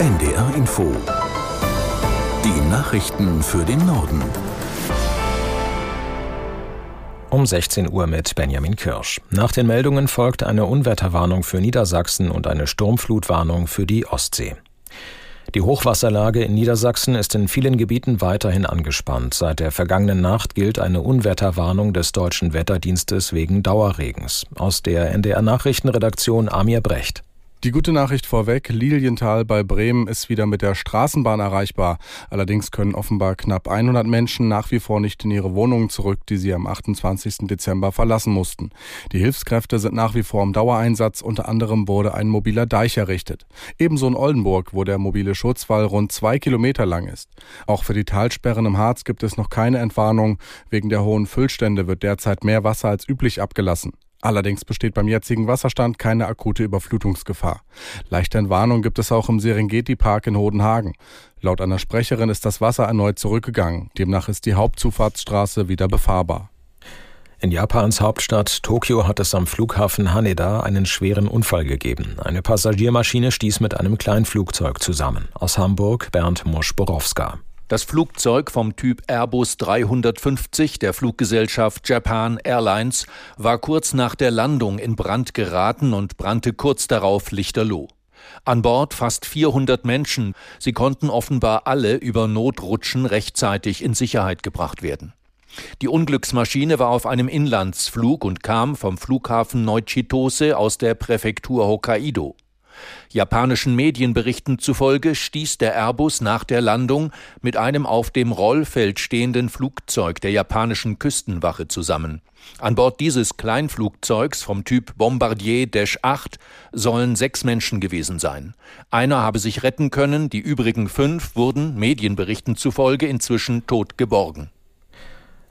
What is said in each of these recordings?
NDR Info. Die Nachrichten für den Norden. Um 16 Uhr mit Benjamin Kirsch. Nach den Meldungen folgt eine Unwetterwarnung für Niedersachsen und eine Sturmflutwarnung für die Ostsee. Die Hochwasserlage in Niedersachsen ist in vielen Gebieten weiterhin angespannt. Seit der vergangenen Nacht gilt eine Unwetterwarnung des deutschen Wetterdienstes wegen Dauerregens. Aus der NDR Nachrichtenredaktion Amir Brecht. Die gute Nachricht vorweg, Lilienthal bei Bremen ist wieder mit der Straßenbahn erreichbar. Allerdings können offenbar knapp 100 Menschen nach wie vor nicht in ihre Wohnungen zurück, die sie am 28. Dezember verlassen mussten. Die Hilfskräfte sind nach wie vor im Dauereinsatz, unter anderem wurde ein mobiler Deich errichtet. Ebenso in Oldenburg, wo der mobile Schutzwall rund zwei Kilometer lang ist. Auch für die Talsperren im Harz gibt es noch keine Entwarnung. Wegen der hohen Füllstände wird derzeit mehr Wasser als üblich abgelassen. Allerdings besteht beim jetzigen Wasserstand keine akute Überflutungsgefahr. Leichte Entwarnung gibt es auch im Serengeti-Park in Hodenhagen. Laut einer Sprecherin ist das Wasser erneut zurückgegangen. Demnach ist die Hauptzufahrtsstraße wieder befahrbar. In Japans Hauptstadt Tokio hat es am Flughafen Haneda einen schweren Unfall gegeben. Eine Passagiermaschine stieß mit einem Kleinflugzeug zusammen. Aus Hamburg Bernd Mosch-Borowska. Das Flugzeug vom Typ Airbus 350 der Fluggesellschaft Japan Airlines war kurz nach der Landung in Brand geraten und brannte kurz darauf lichterloh. An Bord fast 400 Menschen. Sie konnten offenbar alle über Notrutschen rechtzeitig in Sicherheit gebracht werden. Die Unglücksmaschine war auf einem Inlandsflug und kam vom Flughafen Neuchitose aus der Präfektur Hokkaido. Japanischen Medienberichten zufolge stieß der Airbus nach der Landung mit einem auf dem Rollfeld stehenden Flugzeug der japanischen Küstenwache zusammen. An Bord dieses Kleinflugzeugs vom Typ Bombardier Dash 8 sollen sechs Menschen gewesen sein. Einer habe sich retten können, die übrigen fünf wurden Medienberichten zufolge inzwischen tot geborgen.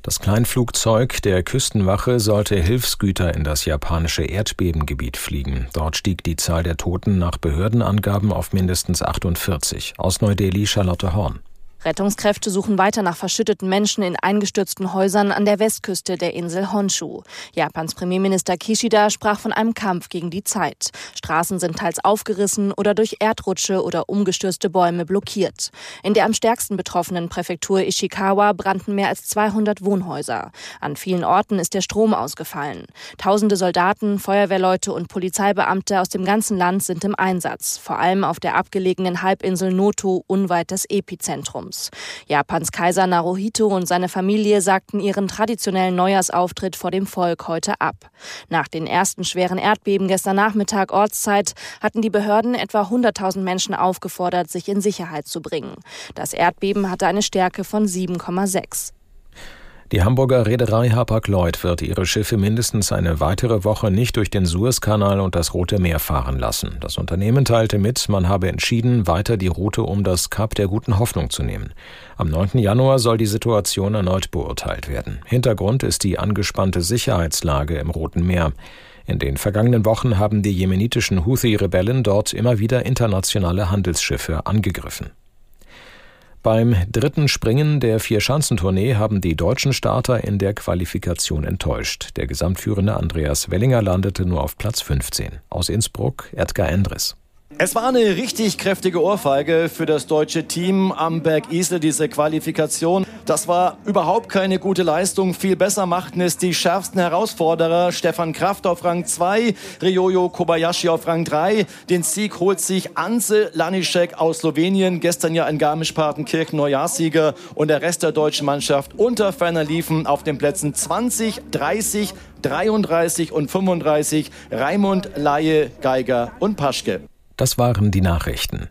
Das Kleinflugzeug der Küstenwache sollte Hilfsgüter in das japanische Erdbebengebiet fliegen. Dort stieg die Zahl der Toten nach Behördenangaben auf mindestens 48. Aus Neu-Delhi Charlotte Horn. Rettungskräfte suchen weiter nach verschütteten Menschen in eingestürzten Häusern an der Westküste der Insel Honshu. Japans Premierminister Kishida sprach von einem Kampf gegen die Zeit. Straßen sind teils aufgerissen oder durch Erdrutsche oder umgestürzte Bäume blockiert. In der am stärksten betroffenen Präfektur Ishikawa brannten mehr als 200 Wohnhäuser. An vielen Orten ist der Strom ausgefallen. Tausende Soldaten, Feuerwehrleute und Polizeibeamte aus dem ganzen Land sind im Einsatz, vor allem auf der abgelegenen Halbinsel Noto unweit des Epizentrums. Judentum. Japans Kaiser Naruhito und seine Familie sagten ihren traditionellen Neujahrsauftritt vor dem Volk heute ab. Nach den ersten schweren Erdbeben gestern Nachmittag Ortszeit hatten die Behörden etwa 100.000 Menschen aufgefordert, sich in Sicherheit zu bringen. Das Erdbeben hatte eine Stärke von 7,6. Die Hamburger Reederei Hapag-Lloyd wird ihre Schiffe mindestens eine weitere Woche nicht durch den Suezkanal und das Rote Meer fahren lassen. Das Unternehmen teilte mit, man habe entschieden, weiter die Route um das Kap der Guten Hoffnung zu nehmen. Am 9. Januar soll die Situation erneut beurteilt werden. Hintergrund ist die angespannte Sicherheitslage im Roten Meer. In den vergangenen Wochen haben die jemenitischen Houthi-Rebellen dort immer wieder internationale Handelsschiffe angegriffen. Beim dritten Springen der Vier-Schanzentournee haben die deutschen Starter in der Qualifikation enttäuscht. Der gesamtführende Andreas Wellinger landete nur auf Platz 15. Aus Innsbruck Edgar Endres. Es war eine richtig kräftige Ohrfeige für das deutsche Team am Berg Isel, diese Qualifikation. Das war überhaupt keine gute Leistung. Viel besser machten es die schärfsten Herausforderer. Stefan Kraft auf Rang 2, Ryoyo Kobayashi auf Rang 3. Den Sieg holt sich Anse Lanišek aus Slowenien, gestern ja in Garmisch-Partenkirchen Neujahrssieger. Und der Rest der deutschen Mannschaft unter ferner liefen auf den Plätzen 20, 30, 33 und 35 Raimund, Laie, Geiger und Paschke. Das waren die Nachrichten.